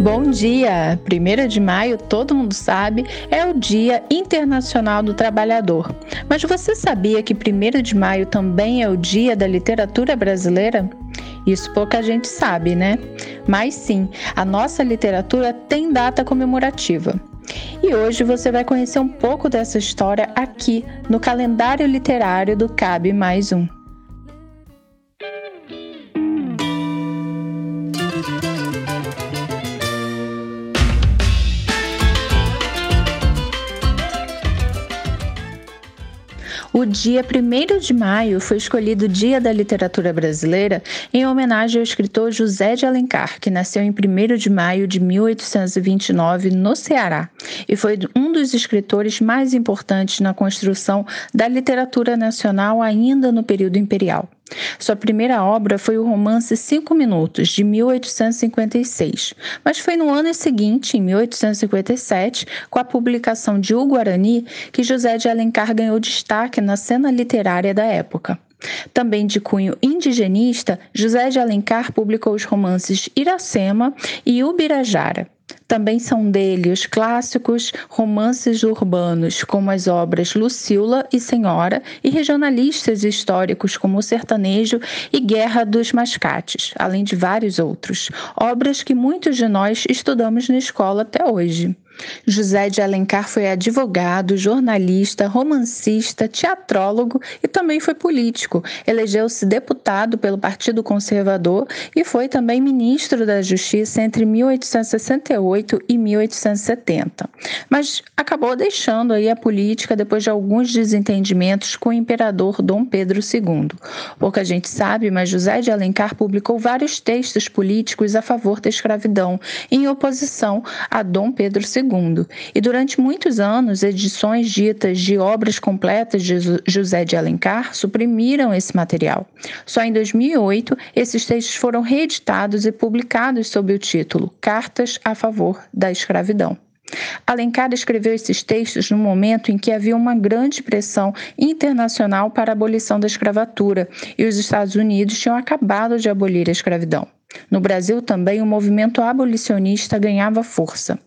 Bom dia! 1 de maio, todo mundo sabe, é o Dia Internacional do Trabalhador. Mas você sabia que 1 de maio também é o Dia da Literatura Brasileira? Isso pouca gente sabe, né? Mas sim, a nossa literatura tem data comemorativa. E hoje você vai conhecer um pouco dessa história aqui no calendário literário do Cabe Mais Um. O dia 1 de maio foi escolhido Dia da Literatura Brasileira em homenagem ao escritor José de Alencar, que nasceu em 1 de maio de 1829 no Ceará e foi um dos escritores mais importantes na construção da literatura nacional ainda no período imperial. Sua primeira obra foi o romance Cinco Minutos, de 1856, mas foi no ano seguinte, em 1857, com a publicação de O Guarani, que José de Alencar ganhou destaque na cena literária da época. Também de cunho indigenista, José de Alencar publicou os romances Iracema e Ubirajara. Também são dele os clássicos romances urbanos, como as obras Lucila e Senhora, e regionalistas históricos como O Sertanejo e Guerra dos Mascates, além de vários outros, obras que muitos de nós estudamos na escola até hoje. José de Alencar foi advogado, jornalista, romancista, teatrólogo e também foi político. Elegeu-se deputado pelo Partido Conservador e foi também ministro da Justiça entre 1868 e 1870. Mas acabou deixando aí a política depois de alguns desentendimentos com o imperador Dom Pedro II. Pouca gente sabe, mas José de Alencar publicou vários textos políticos a favor da escravidão, em oposição a Dom Pedro II e durante muitos anos, edições ditas de obras completas de José de Alencar suprimiram esse material. Só em 2008, esses textos foram reeditados e publicados sob o título Cartas a favor da escravidão. Alencar escreveu esses textos no momento em que havia uma grande pressão internacional para a abolição da escravatura e os Estados Unidos tinham acabado de abolir a escravidão. No Brasil também o movimento abolicionista ganhava força.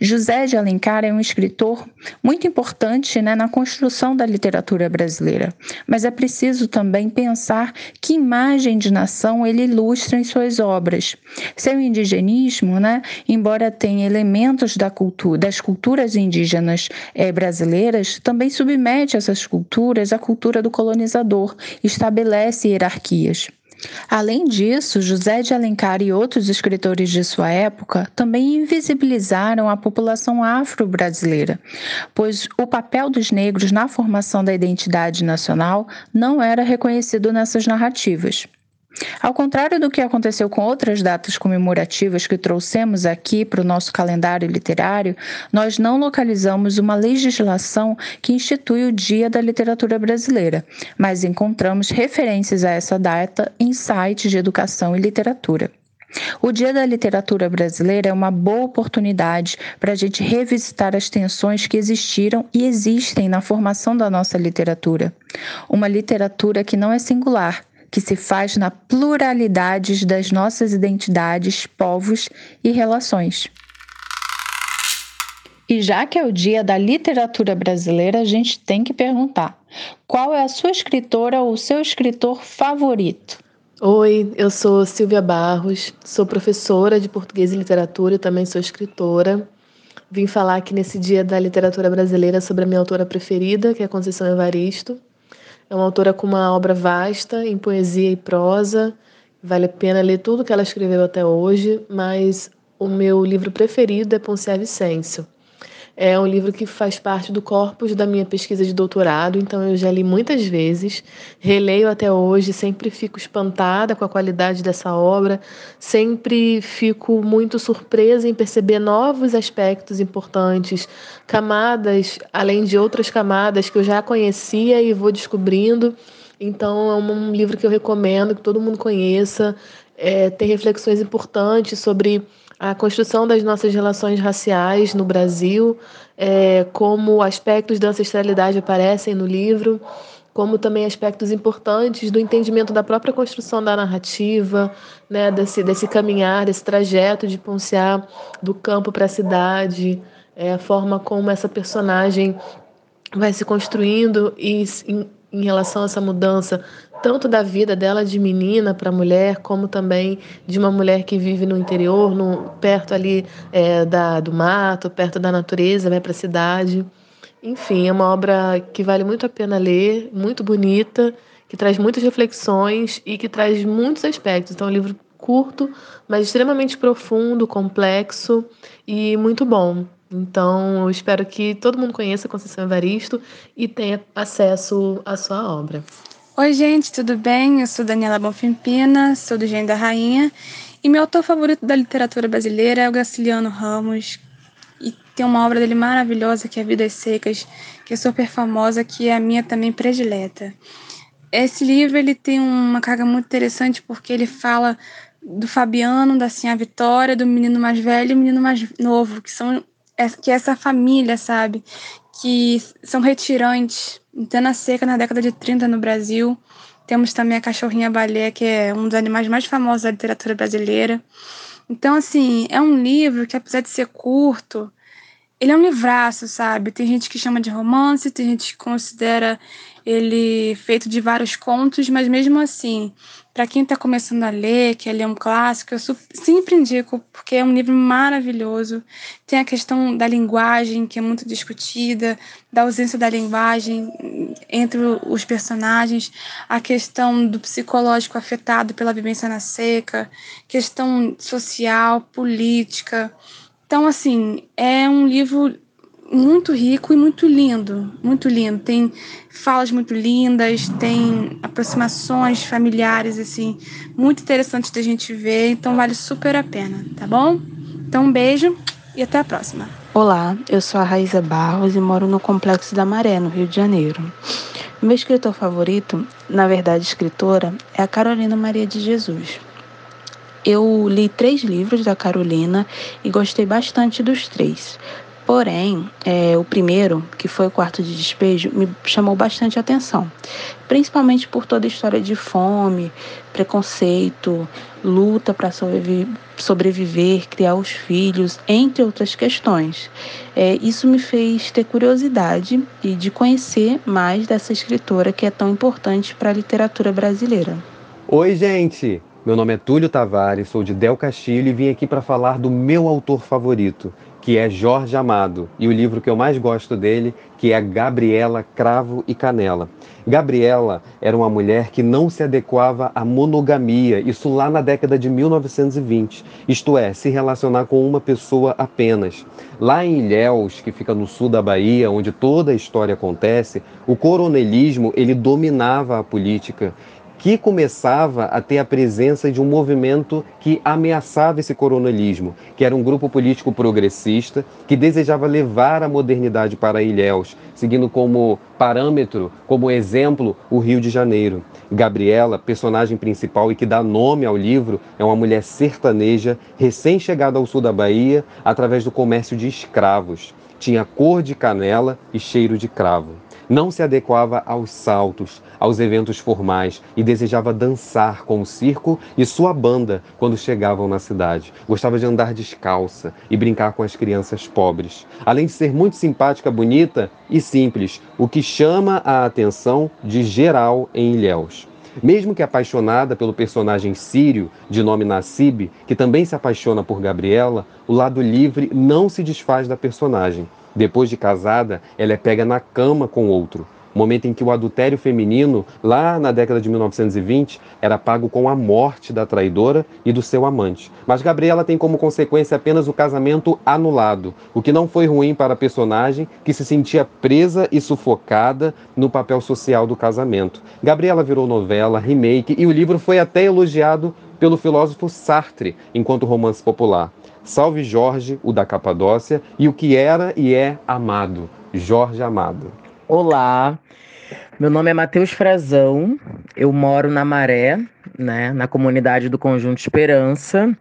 José de Alencar é um escritor muito importante né, na construção da literatura brasileira, mas é preciso também pensar que imagem de nação ele ilustra em suas obras. Seu indigenismo, né, embora tenha elementos da cultura, das culturas indígenas é, brasileiras, também submete essas culturas à cultura do colonizador, estabelece hierarquias. Além disso, José de Alencar e outros escritores de sua época também invisibilizaram a população afro-brasileira, pois o papel dos negros na formação da identidade nacional não era reconhecido nessas narrativas. Ao contrário do que aconteceu com outras datas comemorativas que trouxemos aqui para o nosso calendário literário, nós não localizamos uma legislação que institui o Dia da Literatura Brasileira, mas encontramos referências a essa data em sites de educação e literatura. O Dia da Literatura Brasileira é uma boa oportunidade para a gente revisitar as tensões que existiram e existem na formação da nossa literatura. Uma literatura que não é singular, que se faz na pluralidade das nossas identidades, povos e relações. E já que é o dia da literatura brasileira, a gente tem que perguntar: qual é a sua escritora ou seu escritor favorito? Oi, eu sou Silvia Barros, sou professora de português e literatura e também sou escritora. Vim falar aqui nesse dia da literatura brasileira sobre a minha autora preferida, que é Conceição Evaristo. É uma autora com uma obra vasta em poesia e prosa. Vale a pena ler tudo que ela escreveu até hoje, mas o meu livro preferido é Poncia Vicêncio. É um livro que faz parte do corpus da minha pesquisa de doutorado, então eu já li muitas vezes, releio até hoje, sempre fico espantada com a qualidade dessa obra, sempre fico muito surpresa em perceber novos aspectos importantes, camadas, além de outras camadas que eu já conhecia e vou descobrindo. Então é um livro que eu recomendo que todo mundo conheça. É, tem reflexões importantes sobre a construção das nossas relações raciais no Brasil, é, como aspectos da ancestralidade aparecem no livro, como também aspectos importantes do entendimento da própria construção da narrativa, né, desse, desse caminhar, desse trajeto de Ponciar do campo para a cidade, é, a forma como essa personagem vai se construindo e em, relação a essa mudança tanto da vida dela de menina para mulher, como também de uma mulher que vive no interior, no, perto ali é, da, do mato, perto da natureza, vai para a cidade. Enfim, é uma obra que vale muito a pena ler, muito bonita, que traz muitas reflexões e que traz muitos aspectos. Então, é um livro curto, mas extremamente profundo, complexo e muito bom. Então, eu espero que todo mundo conheça Conceição Evaristo e tenha acesso à sua obra. Oi, gente, tudo bem? Eu sou Daniela Bonfimpina, sou do Gênio da Rainha, e meu autor favorito da literatura brasileira é o Graciliano Ramos, tem uma obra dele maravilhosa que é Vidas Secas, que é super famosa, que é a minha também predileta. Esse livro ele tem uma carga muito interessante porque ele fala do Fabiano, da Sinha Vitória, do menino mais velho e do menino mais novo, que são que é essa família, sabe? Que são retirantes. Então, na seca, na década de 30 no Brasil. Temos também a cachorrinha baleia, que é um dos animais mais famosos da literatura brasileira. Então, assim, é um livro que, apesar de ser curto, ele é um livraço, sabe? Tem gente que chama de romance, tem gente que considera ele feito de vários contos, mas mesmo assim, para quem está começando a ler, quer ler um clássico, eu sempre indico, porque é um livro maravilhoso. Tem a questão da linguagem, que é muito discutida, da ausência da linguagem entre os personagens, a questão do psicológico afetado pela vivência na seca, questão social, política. Então, assim, é um livro muito rico e muito lindo, muito lindo. Tem falas muito lindas, tem aproximações familiares, assim, muito interessantes da gente ver, então vale super a pena, tá bom? Então, um beijo e até a próxima. Olá, eu sou a Raíza Barros e moro no Complexo da Maré, no Rio de Janeiro. Meu escritor favorito, na verdade escritora, é a Carolina Maria de Jesus. Eu li três livros da Carolina e gostei bastante dos três. Porém, é, o primeiro, que foi o quarto de despejo, me chamou bastante atenção, principalmente por toda a história de fome, preconceito, luta para sobreviver, sobreviver, criar os filhos, entre outras questões. É, isso me fez ter curiosidade e de conhecer mais dessa escritora que é tão importante para a literatura brasileira. Oi, gente! Meu nome é Túlio Tavares, sou de Del Castilho e vim aqui para falar do meu autor favorito, que é Jorge Amado, e o livro que eu mais gosto dele, que é Gabriela Cravo e Canela. Gabriela era uma mulher que não se adequava à monogamia, isso lá na década de 1920, isto é, se relacionar com uma pessoa apenas. Lá em Ilhéus, que fica no sul da Bahia, onde toda a história acontece, o coronelismo ele dominava a política que começava a ter a presença de um movimento que ameaçava esse coronelismo, que era um grupo político progressista que desejava levar a modernidade para Ilhéus, seguindo como parâmetro, como exemplo, o Rio de Janeiro. Gabriela, personagem principal e que dá nome ao livro, é uma mulher sertaneja, recém-chegada ao sul da Bahia, através do comércio de escravos. Tinha cor de canela e cheiro de cravo não se adequava aos saltos, aos eventos formais e desejava dançar com o circo e sua banda quando chegavam na cidade. Gostava de andar descalça e brincar com as crianças pobres. Além de ser muito simpática, bonita e simples, o que chama a atenção de geral em Ilhéus. Mesmo que apaixonada pelo personagem sírio, de nome Nassib, que também se apaixona por Gabriela, o lado livre não se desfaz da personagem. Depois de casada, ela é pega na cama com outro. Momento em que o adultério feminino, lá na década de 1920, era pago com a morte da traidora e do seu amante. Mas Gabriela tem como consequência apenas o casamento anulado, o que não foi ruim para a personagem que se sentia presa e sufocada no papel social do casamento. Gabriela virou novela, remake e o livro foi até elogiado pelo filósofo Sartre enquanto romance popular. Salve Jorge, o da Capadócia, e o que era e é amado, Jorge Amado. Olá, meu nome é Matheus Frazão, eu moro na Maré, né, na comunidade do Conjunto Esperança.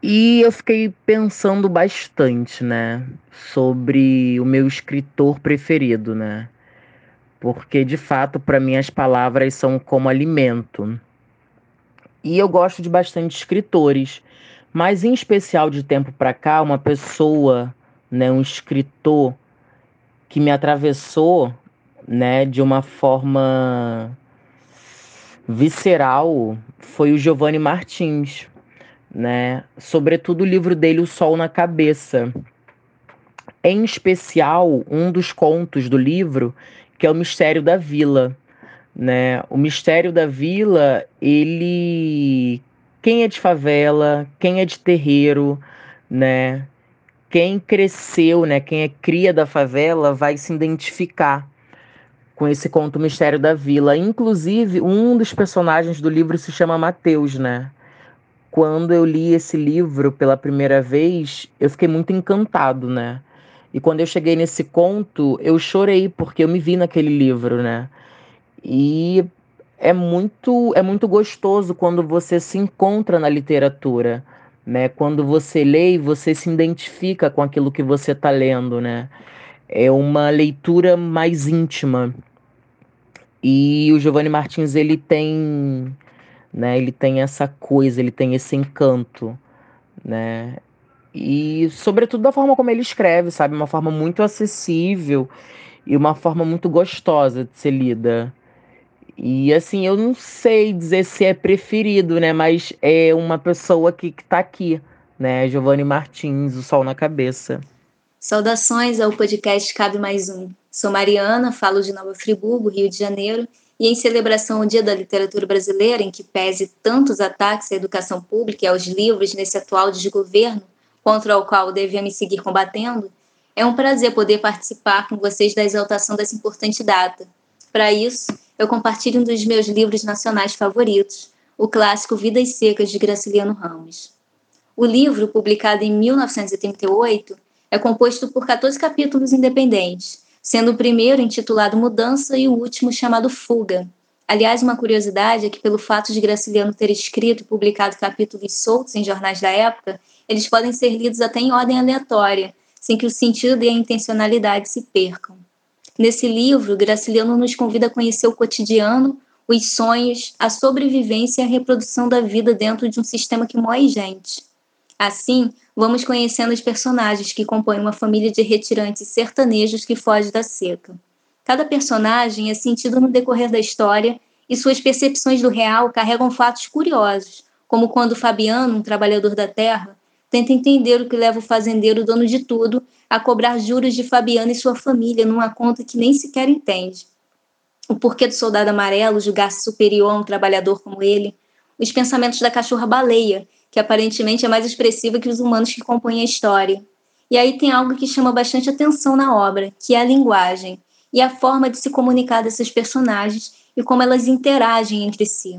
E eu fiquei pensando bastante, né, sobre o meu escritor preferido, né? porque de fato para mim as palavras são como alimento. E eu gosto de bastante escritores, mas em especial de tempo para cá, uma pessoa, né, um escritor que me atravessou, né, de uma forma visceral foi o Giovanni Martins, né? Sobretudo o livro dele O Sol na Cabeça. Em especial, um dos contos do livro, que é o Mistério da Vila, né? O Mistério da Vila, ele quem é de favela, quem é de terreiro, né? Quem cresceu, né, quem é cria da favela vai se identificar com esse conto Mistério da Vila. Inclusive, um dos personagens do livro se chama Mateus, né? Quando eu li esse livro pela primeira vez, eu fiquei muito encantado, né? E quando eu cheguei nesse conto, eu chorei porque eu me vi naquele livro, né? E é muito é muito gostoso quando você se encontra na literatura, né? Quando você lê e você se identifica com aquilo que você está lendo, né? É uma leitura mais íntima. E o Giovanni Martins ele tem, né, ele tem essa coisa, ele tem esse encanto, né? E sobretudo da forma como ele escreve, sabe, uma forma muito acessível e uma forma muito gostosa de ser lida. E assim, eu não sei dizer se é preferido, né, mas é uma pessoa que, que tá aqui, né, Giovanni Martins, o sol na cabeça. Saudações ao podcast Cabe Mais Um. Sou Mariana, falo de Nova Friburgo, Rio de Janeiro, e em celebração ao Dia da Literatura Brasileira, em que pese tantos ataques à educação pública e aos livros nesse atual desgoverno, contra o qual devemos seguir combatendo, é um prazer poder participar com vocês da exaltação dessa importante data. Para isso, eu compartilho um dos meus livros nacionais favoritos, o clássico Vidas Secas de Graciliano Ramos. O livro, publicado em 1938, é composto por 14 capítulos independentes, sendo o primeiro intitulado Mudança e o último chamado Fuga. Aliás, uma curiosidade é que, pelo fato de Graciliano ter escrito e publicado capítulos soltos em jornais da época, eles podem ser lidos até em ordem aleatória, sem que o sentido e a intencionalidade se percam. Nesse livro, Graciliano nos convida a conhecer o cotidiano, os sonhos, a sobrevivência e a reprodução da vida dentro de um sistema que moe gente. Assim, vamos conhecendo os personagens que compõem uma família de retirantes sertanejos que foge da seca. Cada personagem é sentido no decorrer da história e suas percepções do real carregam fatos curiosos, como quando Fabiano, um trabalhador da terra, tenta entender o que leva o fazendeiro dono de tudo a cobrar juros de Fabiano e sua família numa conta que nem sequer entende. O porquê do soldado amarelo julgar-se superior a um trabalhador como ele, os pensamentos da cachorra-baleia, que aparentemente é mais expressiva que os humanos que compõem a história. E aí tem algo que chama bastante atenção na obra, que é a linguagem e a forma de se comunicar dessas personagens e como elas interagem entre si.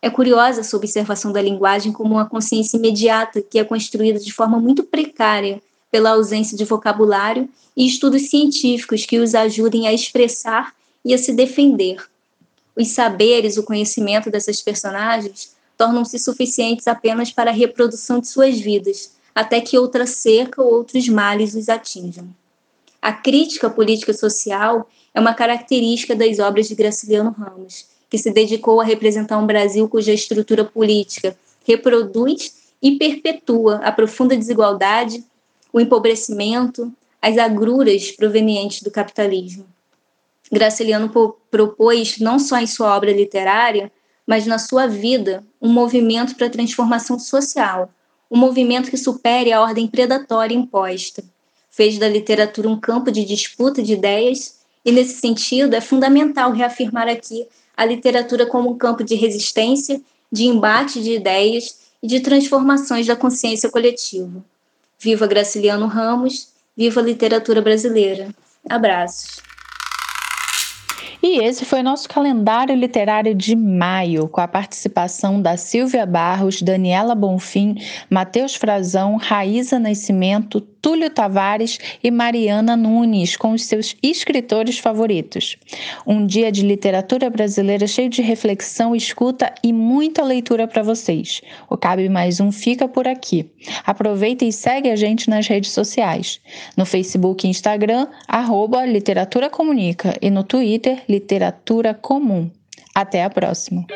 É curiosa essa observação da linguagem como uma consciência imediata que é construída de forma muito precária pela ausência de vocabulário e estudos científicos que os ajudem a expressar e a se defender. Os saberes, o conhecimento dessas personagens tornam-se suficientes apenas para a reprodução de suas vidas, até que outra seca ou outros males os atinjam. A crítica política social é uma característica das obras de Graciliano Ramos, que se dedicou a representar um Brasil cuja estrutura política reproduz e perpetua a profunda desigualdade, o empobrecimento, as agruras provenientes do capitalismo. Graciliano propôs, não só em sua obra literária, mas na sua vida, um movimento para a transformação social, um movimento que supere a ordem predatória imposta. Fez da literatura um campo de disputa de ideias, e nesse sentido é fundamental reafirmar aqui a literatura como um campo de resistência, de embate de ideias e de transformações da consciência coletiva. Viva Graciliano Ramos, viva a literatura brasileira. Abraços. E esse foi nosso calendário literário de maio, com a participação da Silvia Barros, Daniela Bonfim, Matheus Frazão, Raíza Nascimento, Túlio Tavares e Mariana Nunes, com os seus escritores favoritos. Um dia de literatura brasileira cheio de reflexão, escuta e muita leitura para vocês. O Cabe Mais Um fica por aqui. Aproveita e segue a gente nas redes sociais. No Facebook e Instagram, arroba Literatura Comunica e no Twitter, literatura comum. Até a próxima!